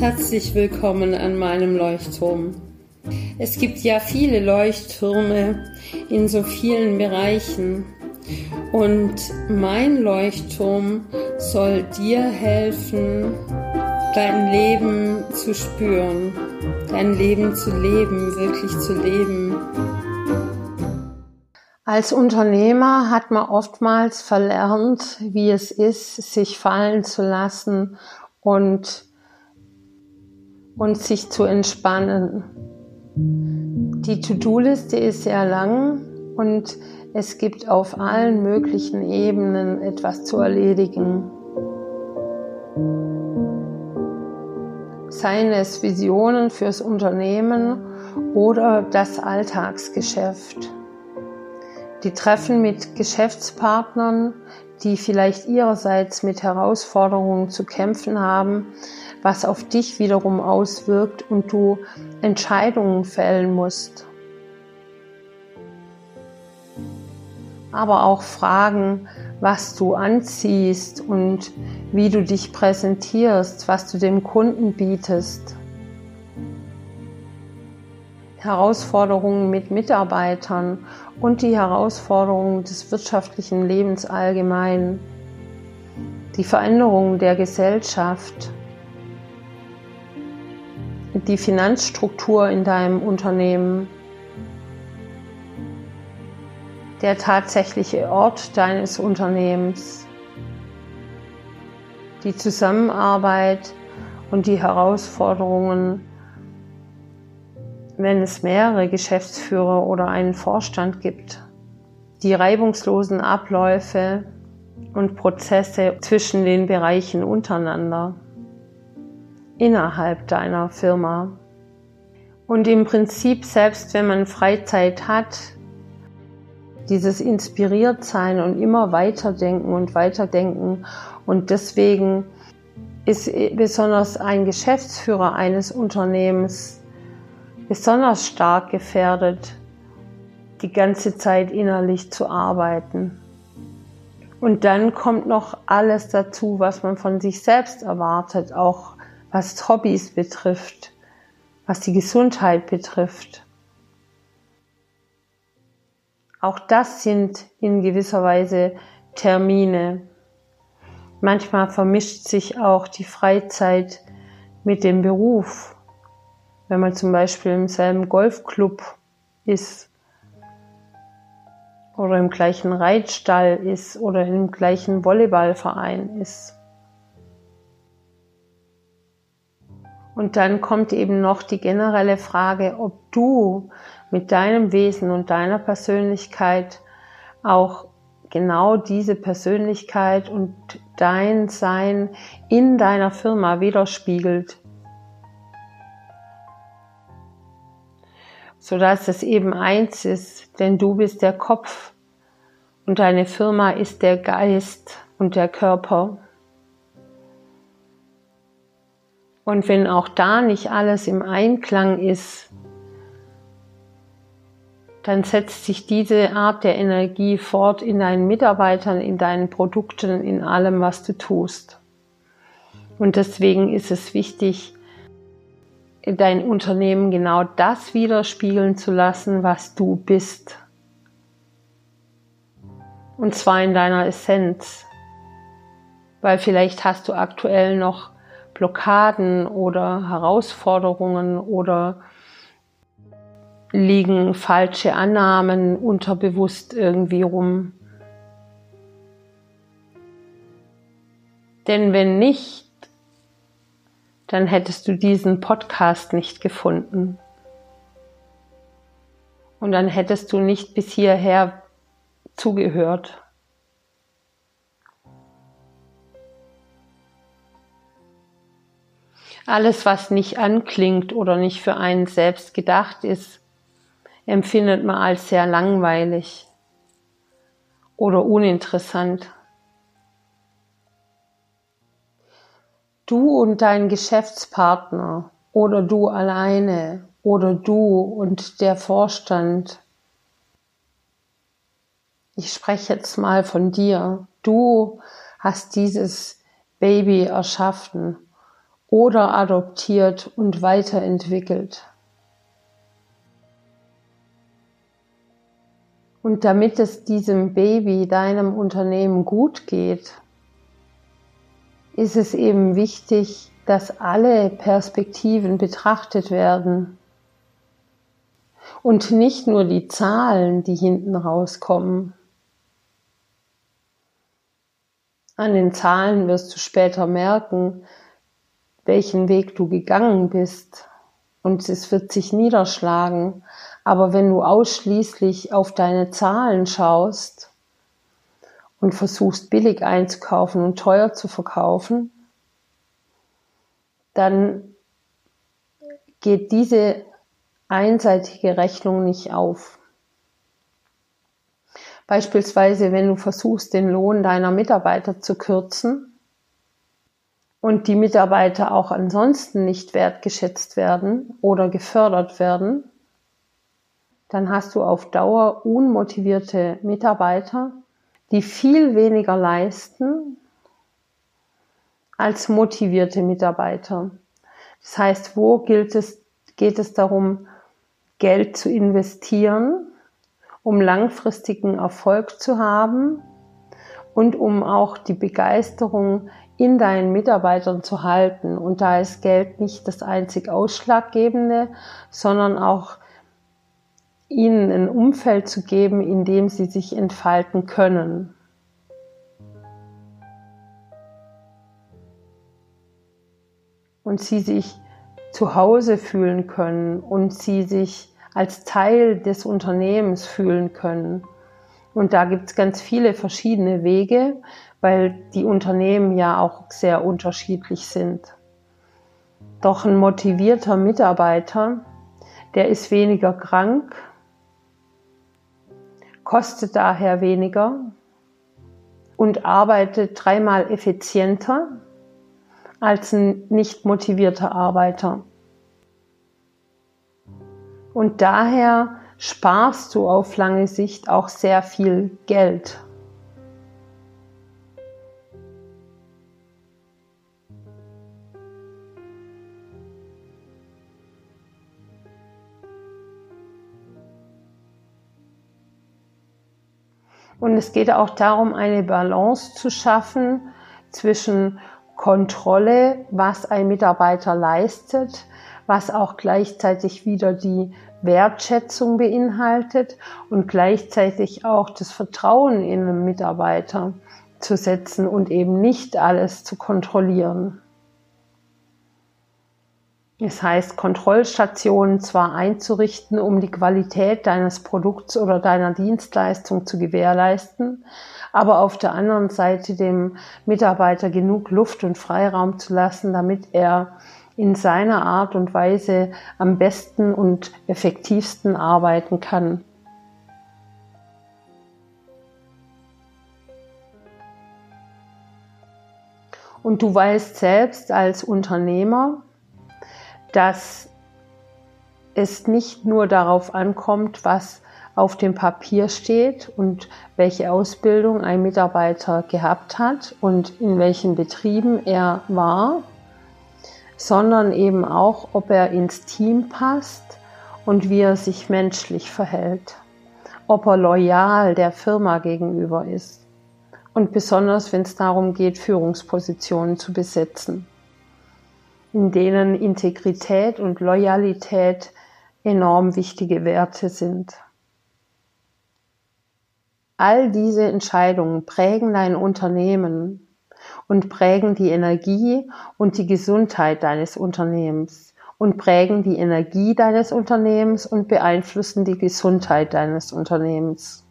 Herzlich willkommen an meinem Leuchtturm. Es gibt ja viele Leuchttürme in so vielen Bereichen und mein Leuchtturm soll dir helfen, dein Leben zu spüren, dein Leben zu leben, wirklich zu leben. Als Unternehmer hat man oftmals verlernt, wie es ist, sich fallen zu lassen und, und sich zu entspannen. Die To-Do-Liste ist sehr lang und es gibt auf allen möglichen Ebenen etwas zu erledigen. Seien es Visionen fürs Unternehmen oder das Alltagsgeschäft. Die Treffen mit Geschäftspartnern, die vielleicht ihrerseits mit Herausforderungen zu kämpfen haben, was auf dich wiederum auswirkt und du Entscheidungen fällen musst. Aber auch Fragen, was du anziehst und wie du dich präsentierst, was du dem Kunden bietest. Herausforderungen mit Mitarbeitern und die Herausforderungen des wirtschaftlichen Lebens allgemein, die Veränderungen der Gesellschaft, die Finanzstruktur in deinem Unternehmen, der tatsächliche Ort deines Unternehmens, die Zusammenarbeit und die Herausforderungen wenn es mehrere Geschäftsführer oder einen Vorstand gibt. Die reibungslosen Abläufe und Prozesse zwischen den Bereichen untereinander, innerhalb deiner Firma. Und im Prinzip, selbst wenn man Freizeit hat, dieses inspiriert sein und immer weiterdenken und weiterdenken. Und deswegen ist besonders ein Geschäftsführer eines Unternehmens besonders stark gefährdet, die ganze Zeit innerlich zu arbeiten. Und dann kommt noch alles dazu, was man von sich selbst erwartet, auch was Hobbys betrifft, was die Gesundheit betrifft. Auch das sind in gewisser Weise Termine. Manchmal vermischt sich auch die Freizeit mit dem Beruf wenn man zum Beispiel im selben Golfclub ist oder im gleichen Reitstall ist oder im gleichen Volleyballverein ist. Und dann kommt eben noch die generelle Frage, ob du mit deinem Wesen und deiner Persönlichkeit auch genau diese Persönlichkeit und dein Sein in deiner Firma widerspiegelt. sodass es eben eins ist, denn du bist der Kopf und deine Firma ist der Geist und der Körper. Und wenn auch da nicht alles im Einklang ist, dann setzt sich diese Art der Energie fort in deinen Mitarbeitern, in deinen Produkten, in allem, was du tust. Und deswegen ist es wichtig, dein Unternehmen genau das widerspiegeln zu lassen, was du bist. Und zwar in deiner Essenz. Weil vielleicht hast du aktuell noch Blockaden oder Herausforderungen oder liegen falsche Annahmen unterbewusst irgendwie rum. Denn wenn nicht, dann hättest du diesen Podcast nicht gefunden. Und dann hättest du nicht bis hierher zugehört. Alles, was nicht anklingt oder nicht für einen selbst gedacht ist, empfindet man als sehr langweilig oder uninteressant. du und dein Geschäftspartner oder du alleine oder du und der Vorstand. Ich spreche jetzt mal von dir. Du hast dieses Baby erschaffen oder adoptiert und weiterentwickelt. Und damit es diesem Baby, deinem Unternehmen gut geht, ist es eben wichtig, dass alle Perspektiven betrachtet werden und nicht nur die Zahlen, die hinten rauskommen. An den Zahlen wirst du später merken, welchen Weg du gegangen bist und es wird sich niederschlagen. Aber wenn du ausschließlich auf deine Zahlen schaust und versuchst billig einzukaufen und teuer zu verkaufen, dann geht diese einseitige Rechnung nicht auf. Beispielsweise, wenn du versuchst, den Lohn deiner Mitarbeiter zu kürzen und die Mitarbeiter auch ansonsten nicht wertgeschätzt werden oder gefördert werden, dann hast du auf Dauer unmotivierte Mitarbeiter, die viel weniger leisten als motivierte Mitarbeiter. Das heißt, wo gilt es, geht es darum, Geld zu investieren, um langfristigen Erfolg zu haben und um auch die Begeisterung in deinen Mitarbeitern zu halten. Und da ist Geld nicht das einzig Ausschlaggebende, sondern auch ihnen ein Umfeld zu geben, in dem sie sich entfalten können. Und sie sich zu Hause fühlen können und sie sich als Teil des Unternehmens fühlen können. Und da gibt es ganz viele verschiedene Wege, weil die Unternehmen ja auch sehr unterschiedlich sind. Doch ein motivierter Mitarbeiter, der ist weniger krank, kostet daher weniger und arbeitet dreimal effizienter als ein nicht motivierter Arbeiter. Und daher sparst du auf lange Sicht auch sehr viel Geld. Und es geht auch darum, eine Balance zu schaffen zwischen Kontrolle, was ein Mitarbeiter leistet, was auch gleichzeitig wieder die Wertschätzung beinhaltet und gleichzeitig auch das Vertrauen in einen Mitarbeiter zu setzen und eben nicht alles zu kontrollieren. Es heißt, Kontrollstationen zwar einzurichten, um die Qualität deines Produkts oder deiner Dienstleistung zu gewährleisten, aber auf der anderen Seite dem Mitarbeiter genug Luft und Freiraum zu lassen, damit er in seiner Art und Weise am besten und effektivsten arbeiten kann. Und du weißt selbst als Unternehmer, dass es nicht nur darauf ankommt, was auf dem Papier steht und welche Ausbildung ein Mitarbeiter gehabt hat und in welchen Betrieben er war, sondern eben auch, ob er ins Team passt und wie er sich menschlich verhält, ob er loyal der Firma gegenüber ist und besonders wenn es darum geht, Führungspositionen zu besetzen in denen Integrität und Loyalität enorm wichtige Werte sind. All diese Entscheidungen prägen dein Unternehmen und prägen die Energie und die Gesundheit deines Unternehmens und prägen die Energie deines Unternehmens und beeinflussen die Gesundheit deines Unternehmens.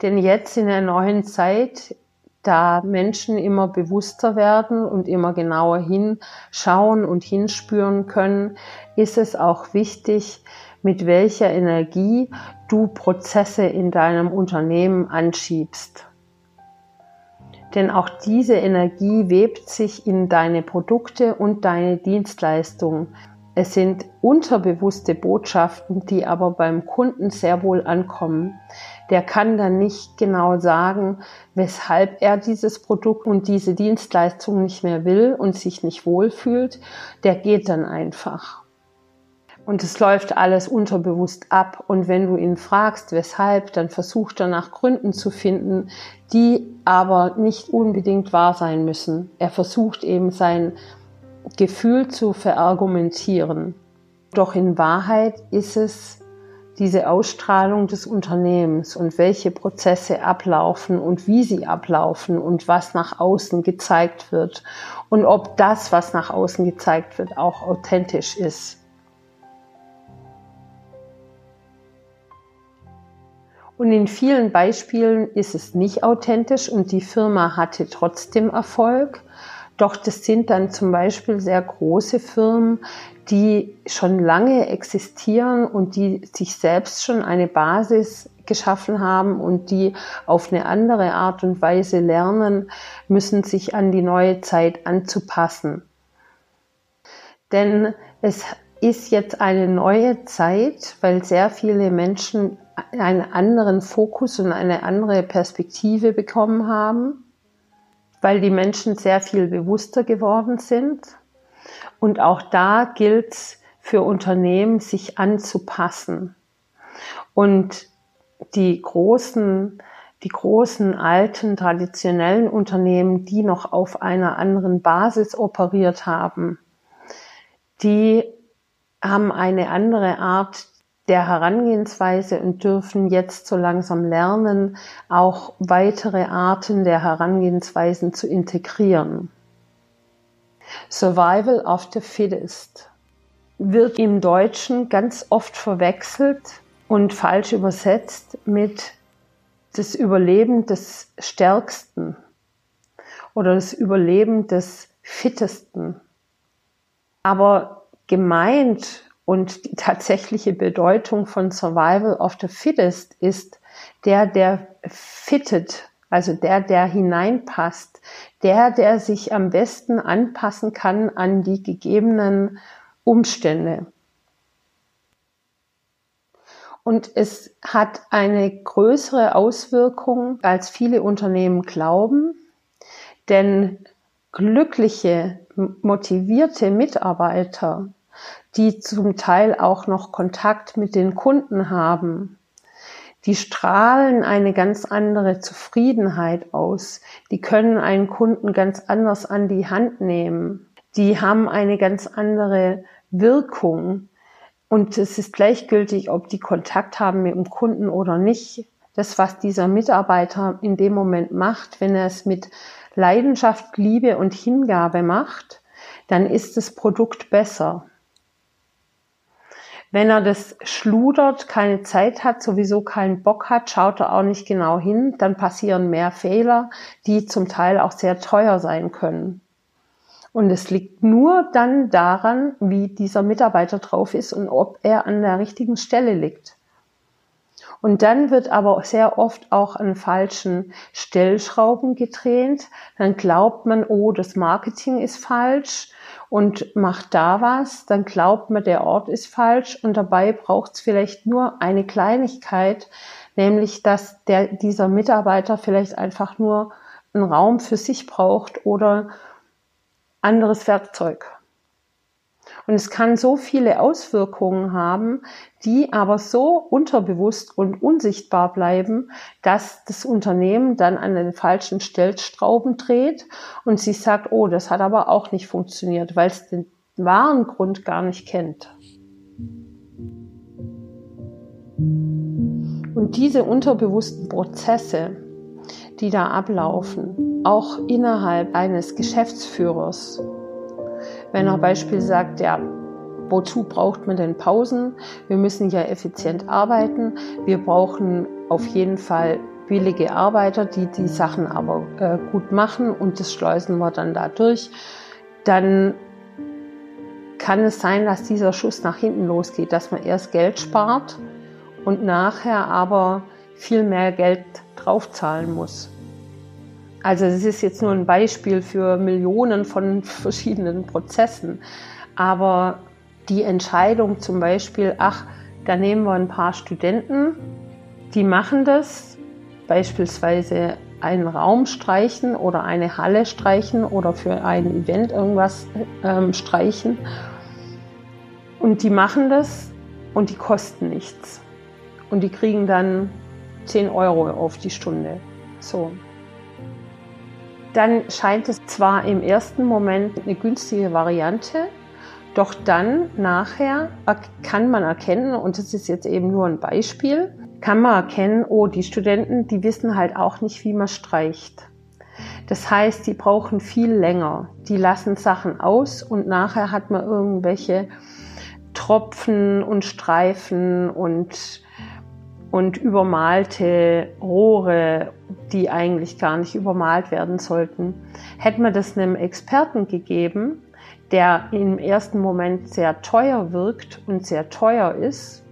Denn jetzt in der neuen Zeit da Menschen immer bewusster werden und immer genauer hinschauen und hinspüren können, ist es auch wichtig, mit welcher Energie du Prozesse in deinem Unternehmen anschiebst. Denn auch diese Energie webt sich in deine Produkte und deine Dienstleistungen Es sind unterbewusste Botschaften, die aber beim Kunden sehr wohl ankommen. Der kann dann nicht genau sagen, weshalb er dieses Produkt und diese Dienstleistung nicht mehr will und sich nicht wohlfühlt. Der geht dann einfach. Und es läuft alles unterbewusst ab. Und wenn du ihn fragst, weshalb, dann versucht er nach Gründen zu finden, die aber nicht unbedingt wahr sein müssen. Er versucht eben sein Gefühl zu verargumentieren. Doch in Wahrheit ist es diese Ausstrahlung des Unternehmens und welche Prozesse ablaufen und wie sie ablaufen und was nach außen gezeigt wird und ob das, was nach außen gezeigt wird, auch authentisch ist. Und in vielen Beispielen ist es nicht authentisch und die Firma hatte trotzdem Erfolg. Doch das sind dann zum Beispiel sehr große Firmen, die schon lange existieren und die sich selbst schon eine Basis geschaffen haben und die auf eine andere Art und Weise lernen müssen, sich an die neue Zeit anzupassen. Denn es ist jetzt eine neue Zeit, weil sehr viele Menschen einen anderen Fokus und eine andere Perspektive bekommen haben weil die Menschen sehr viel bewusster geworden sind. Und auch da gilt es für Unternehmen, sich anzupassen. Und die großen, die großen alten traditionellen Unternehmen, die noch auf einer anderen Basis operiert haben, die haben eine andere Art der Herangehensweise und dürfen jetzt so langsam lernen, auch weitere Arten der Herangehensweisen zu integrieren. Survival of the Fittest wird im Deutschen ganz oft verwechselt und falsch übersetzt mit das Überleben des Stärksten oder das Überleben des Fittesten. Aber gemeint und die tatsächliche Bedeutung von Survival of the Fittest ist der, der fittet, also der, der hineinpasst, der, der sich am besten anpassen kann an die gegebenen Umstände. Und es hat eine größere Auswirkung, als viele Unternehmen glauben, denn glückliche, motivierte Mitarbeiter die zum Teil auch noch Kontakt mit den Kunden haben. Die strahlen eine ganz andere Zufriedenheit aus. Die können einen Kunden ganz anders an die Hand nehmen. Die haben eine ganz andere Wirkung. Und es ist gleichgültig, ob die Kontakt haben mit dem Kunden oder nicht. Das, was dieser Mitarbeiter in dem Moment macht, wenn er es mit Leidenschaft, Liebe und Hingabe macht, dann ist das Produkt besser. Wenn er das schludert, keine Zeit hat, sowieso keinen Bock hat, schaut er auch nicht genau hin, dann passieren mehr Fehler, die zum Teil auch sehr teuer sein können. Und es liegt nur dann daran, wie dieser Mitarbeiter drauf ist und ob er an der richtigen Stelle liegt. Und dann wird aber sehr oft auch an falschen Stellschrauben gedreht. Dann glaubt man, oh, das Marketing ist falsch und macht da was, dann glaubt man, der Ort ist falsch und dabei braucht es vielleicht nur eine Kleinigkeit, nämlich dass der, dieser Mitarbeiter vielleicht einfach nur einen Raum für sich braucht oder anderes Werkzeug. Und es kann so viele Auswirkungen haben, die aber so unterbewusst und unsichtbar bleiben, dass das Unternehmen dann an den falschen Stellstrauben dreht und sich sagt, oh, das hat aber auch nicht funktioniert, weil es den wahren Grund gar nicht kennt. Und diese unterbewussten Prozesse, die da ablaufen, auch innerhalb eines Geschäftsführers, wenn er beispielsweise sagt, ja, wozu braucht man denn Pausen? Wir müssen ja effizient arbeiten. Wir brauchen auf jeden Fall billige Arbeiter, die die Sachen aber äh, gut machen und das schleusen wir dann da durch. Dann kann es sein, dass dieser Schuss nach hinten losgeht, dass man erst Geld spart und nachher aber viel mehr Geld draufzahlen muss. Also es ist jetzt nur ein Beispiel für Millionen von verschiedenen Prozessen. Aber die Entscheidung zum Beispiel, ach, da nehmen wir ein paar Studenten, die machen das, beispielsweise einen Raum streichen oder eine Halle streichen oder für ein Event irgendwas ähm, streichen. Und die machen das und die kosten nichts. Und die kriegen dann 10 Euro auf die Stunde. So. Dann scheint es zwar im ersten Moment eine günstige Variante, doch dann nachher kann man erkennen, und das ist jetzt eben nur ein Beispiel, kann man erkennen, oh, die Studenten, die wissen halt auch nicht, wie man streicht. Das heißt, die brauchen viel länger. Die lassen Sachen aus und nachher hat man irgendwelche Tropfen und Streifen und, und übermalte Rohre, die eigentlich gar nicht übermalt werden sollten. Hätte man das einem Experten gegeben, der im ersten Moment sehr teuer wirkt und sehr teuer ist,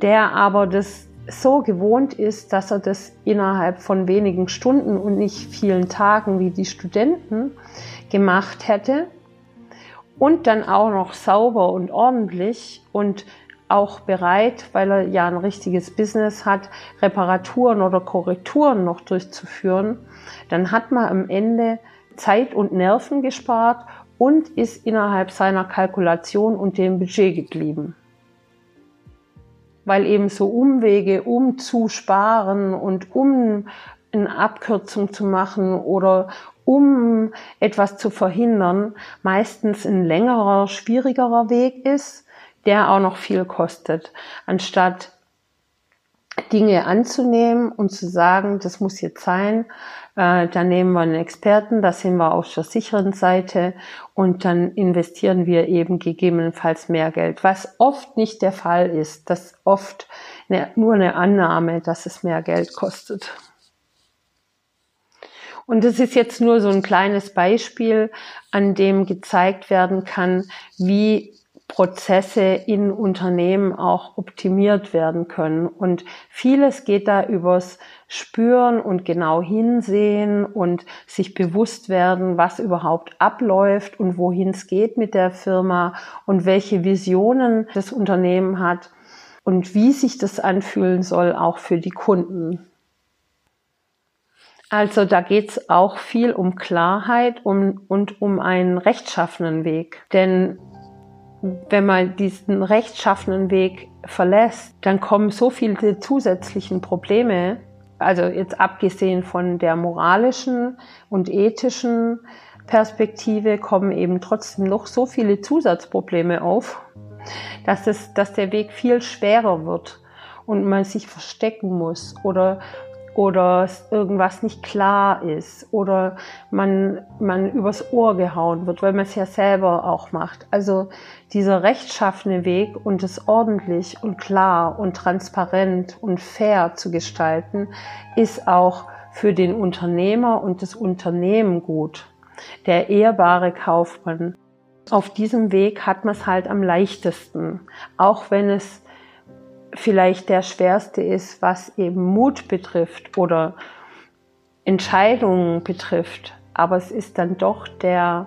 der aber das so gewohnt ist, dass er das innerhalb von wenigen Stunden und nicht vielen Tagen wie die Studenten gemacht hätte und dann auch noch sauber und ordentlich und auch bereit, weil er ja ein richtiges Business hat, Reparaturen oder Korrekturen noch durchzuführen, dann hat man am Ende Zeit und Nerven gespart und ist innerhalb seiner Kalkulation und dem Budget geblieben. Weil eben so Umwege, um zu sparen und um eine Abkürzung zu machen oder um etwas zu verhindern, meistens ein längerer, schwierigerer Weg ist, der auch noch viel kostet, anstatt Dinge anzunehmen und zu sagen, das muss jetzt sein, äh, dann nehmen wir einen Experten, da sind wir auf der sicheren Seite und dann investieren wir eben gegebenenfalls mehr Geld, was oft nicht der Fall ist. Das oft eine, nur eine Annahme, dass es mehr Geld kostet. Und das ist jetzt nur so ein kleines Beispiel, an dem gezeigt werden kann, wie Prozesse in Unternehmen auch optimiert werden können. Und vieles geht da übers Spüren und genau hinsehen und sich bewusst werden, was überhaupt abläuft und wohin es geht mit der Firma und welche Visionen das Unternehmen hat und wie sich das anfühlen soll, auch für die Kunden. Also da geht es auch viel um Klarheit und um einen rechtschaffenen Weg. Denn wenn man diesen rechtschaffenen Weg verlässt, dann kommen so viele zusätzlichen Probleme, also jetzt abgesehen von der moralischen und ethischen Perspektive, kommen eben trotzdem noch so viele Zusatzprobleme auf, dass, es, dass der Weg viel schwerer wird und man sich verstecken muss oder oder irgendwas nicht klar ist oder man, man übers Ohr gehauen wird, weil man es ja selber auch macht. Also dieser rechtschaffene Weg und es ordentlich und klar und transparent und fair zu gestalten, ist auch für den Unternehmer und das Unternehmen gut. Der ehrbare Kaufmann. Auf diesem Weg hat man es halt am leichtesten, auch wenn es vielleicht der schwerste ist, was eben Mut betrifft oder Entscheidungen betrifft. Aber es ist dann doch der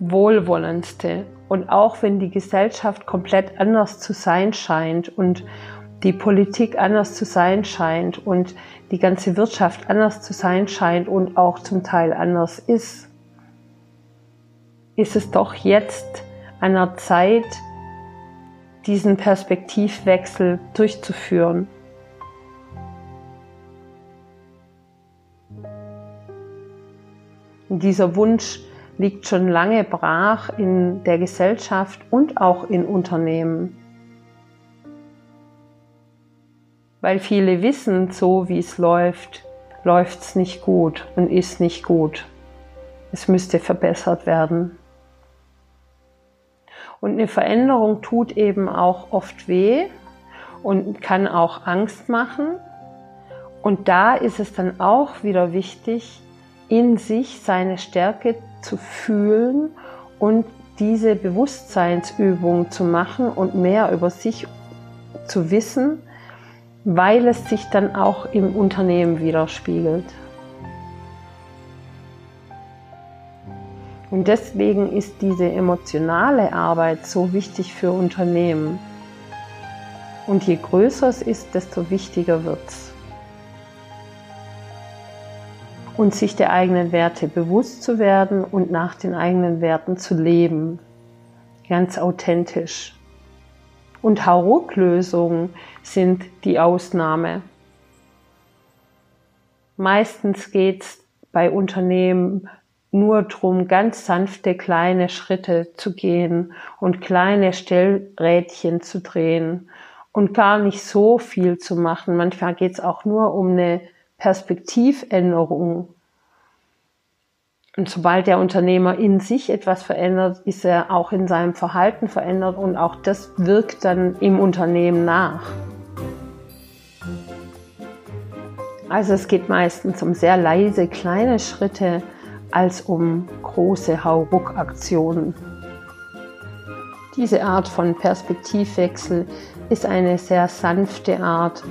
wohlwollendste. Und auch wenn die Gesellschaft komplett anders zu sein scheint und die Politik anders zu sein scheint und die ganze Wirtschaft anders zu sein scheint und auch zum Teil anders ist, ist es doch jetzt an der Zeit, diesen Perspektivwechsel durchzuführen. Dieser Wunsch liegt schon lange brach in der Gesellschaft und auch in Unternehmen. Weil viele wissen, so wie es läuft, läuft es nicht gut und ist nicht gut. Es müsste verbessert werden. Und eine Veränderung tut eben auch oft weh und kann auch Angst machen. Und da ist es dann auch wieder wichtig, in sich seine Stärke zu fühlen und diese Bewusstseinsübung zu machen und mehr über sich zu wissen, weil es sich dann auch im Unternehmen widerspiegelt. Und deswegen ist diese emotionale Arbeit so wichtig für Unternehmen. Und je größer es ist, desto wichtiger wird es. Und sich der eigenen Werte bewusst zu werden und nach den eigenen Werten zu leben. Ganz authentisch. Und Hauruck-Lösungen sind die Ausnahme. Meistens geht es bei Unternehmen nur darum, ganz sanfte kleine Schritte zu gehen und kleine Stellrädchen zu drehen und gar nicht so viel zu machen. Manchmal geht es auch nur um eine Perspektivänderung. Und sobald der Unternehmer in sich etwas verändert, ist er auch in seinem Verhalten verändert und auch das wirkt dann im Unternehmen nach. Also es geht meistens um sehr leise kleine Schritte als um große Hauruck-Aktionen. Diese Art von Perspektivwechsel ist eine sehr sanfte Art,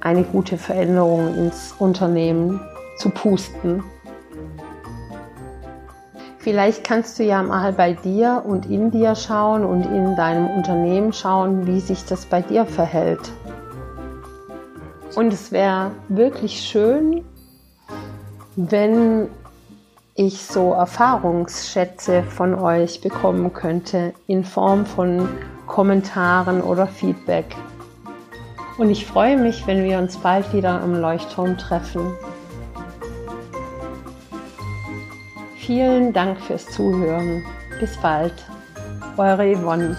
eine gute Veränderung ins Unternehmen zu pusten. Vielleicht kannst du ja mal bei dir und in dir schauen und in deinem Unternehmen schauen, wie sich das bei dir verhält. Und es wäre wirklich schön, wenn ich so Erfahrungsschätze von euch bekommen könnte in Form von Kommentaren oder Feedback. Und ich freue mich, wenn wir uns bald wieder im Leuchtturm treffen. Vielen Dank fürs Zuhören. Bis bald. Eure Yvonne.